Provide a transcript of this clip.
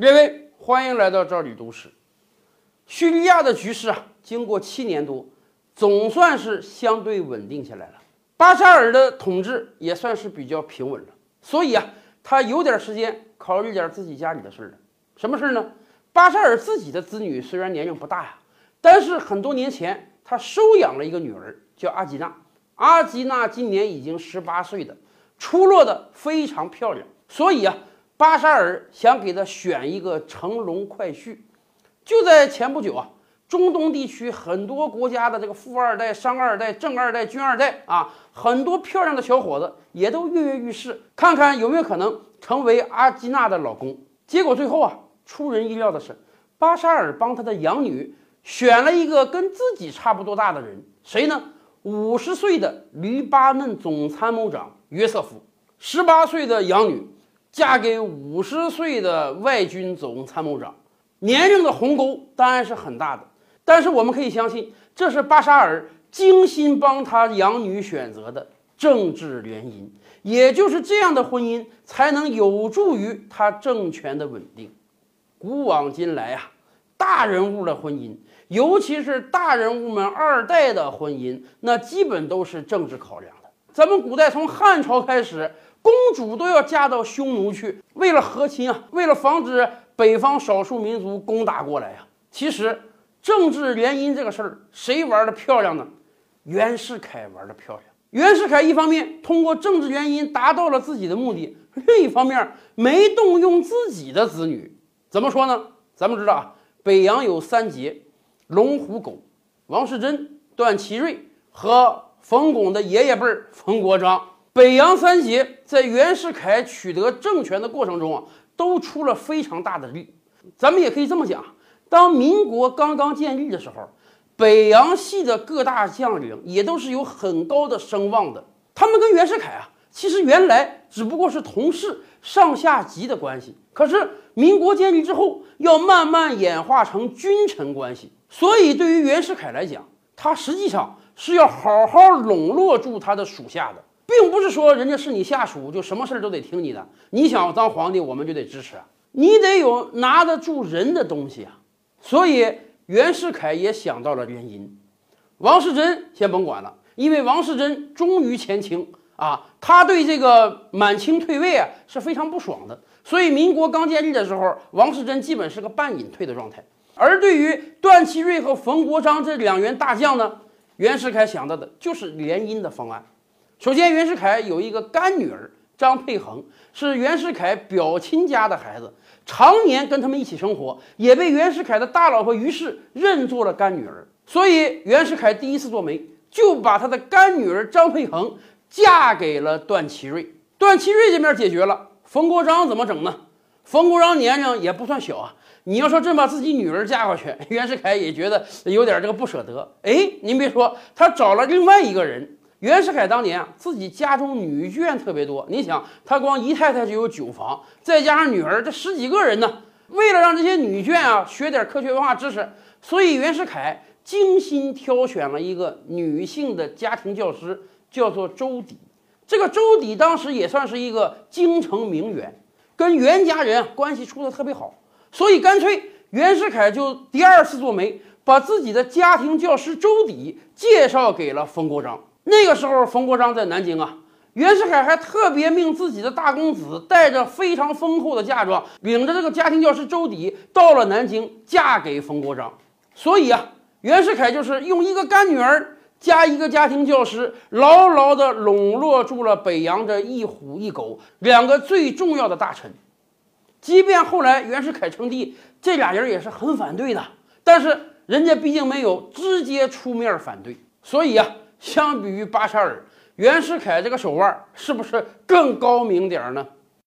列位，欢迎来到这里读史。叙利亚的局势啊，经过七年多，总算是相对稳定下来了。巴沙尔的统治也算是比较平稳了，所以啊，他有点时间考虑点自己家里的事儿了。什么事儿呢？巴沙尔自己的子女虽然年龄不大呀，但是很多年前他收养了一个女儿，叫阿吉娜。阿吉娜今年已经十八岁的，出落的非常漂亮，所以啊。巴沙尔想给他选一个乘龙快婿，就在前不久啊，中东地区很多国家的这个富二代、商二代、正二代、军二代啊，很多漂亮的小伙子也都跃跃欲试，看看有没有可能成为阿基娜的老公。结果最后啊，出人意料的是，巴沙尔帮他的养女选了一个跟自己差不多大的人，谁呢？五十岁的黎巴嫩总参谋长约瑟夫，十八岁的养女。嫁给五十岁的外军总参谋长，年龄的鸿沟当然是很大的。但是我们可以相信，这是巴沙尔精心帮他养女选择的政治联姻，也就是这样的婚姻才能有助于他政权的稳定。古往今来啊，大人物的婚姻，尤其是大人物们二代的婚姻，那基本都是政治考量的。咱们古代从汉朝开始。公主都要嫁到匈奴去，为了和亲啊，为了防止北方少数民族攻打过来呀。其实，政治联姻这个事儿，谁玩的漂亮呢？袁世凯玩的漂亮。袁世凯一方面通过政治联姻达到了自己的目的，另一方面没动用自己的子女。怎么说呢？咱们知道啊，北洋有三杰：龙虎狗、王世贞、段祺瑞和冯巩的爷爷辈儿冯国璋。北洋三杰在袁世凯取得政权的过程中啊，都出了非常大的力。咱们也可以这么讲：当民国刚刚建立的时候，北洋系的各大将领也都是有很高的声望的。他们跟袁世凯啊，其实原来只不过是同事、上下级的关系。可是民国建立之后，要慢慢演化成君臣关系。所以对于袁世凯来讲，他实际上是要好好笼络住他的属下的。并不是说人家是你下属就什么事儿都得听你的，你想当皇帝我们就得支持，你得有拿得住人的东西啊。所以袁世凯也想到了联姻，王世贞先甭管了，因为王世贞忠于前清啊，他对这个满清退位啊是非常不爽的。所以民国刚建立的时候，王世贞基本是个半隐退的状态。而对于段祺瑞和冯国璋这两员大将呢，袁世凯想到的就是联姻的方案。首先，袁世凯有一个干女儿张佩衡，是袁世凯表亲家的孩子，常年跟他们一起生活，也被袁世凯的大老婆于氏认作了干女儿。所以，袁世凯第一次做媒，就把他的干女儿张佩衡嫁给了段祺瑞。段祺瑞这面解决了，冯国璋怎么整呢？冯国璋年龄也不算小啊，你要说真把自己女儿嫁过去，袁世凯也觉得有点这个不舍得。哎，您别说，他找了另外一个人。袁世凯当年啊，自己家中女眷特别多。你想，他光姨太太就有九房，再加上女儿，这十几个人呢。为了让这些女眷啊学点科学文化知识，所以袁世凯精心挑选了一个女性的家庭教师，叫做周翟。这个周翟当时也算是一个京城名媛，跟袁家人关系处得特别好。所以干脆袁世凯就第二次做媒，把自己的家庭教师周底介绍给了冯国璋。那个时候，冯国璋在南京啊，袁世凯还特别命自己的大公子带着非常丰厚的嫁妆，领着这个家庭教师周底到了南京，嫁给冯国璋。所以啊，袁世凯就是用一个干女儿加一个家庭教师，牢牢地笼络住了北洋这一虎一狗两个最重要的大臣。即便后来袁世凯称帝，这俩人也是很反对的，但是人家毕竟没有直接出面反对，所以啊。相比于巴沙尔，袁世凯这个手腕是不是更高明点儿呢？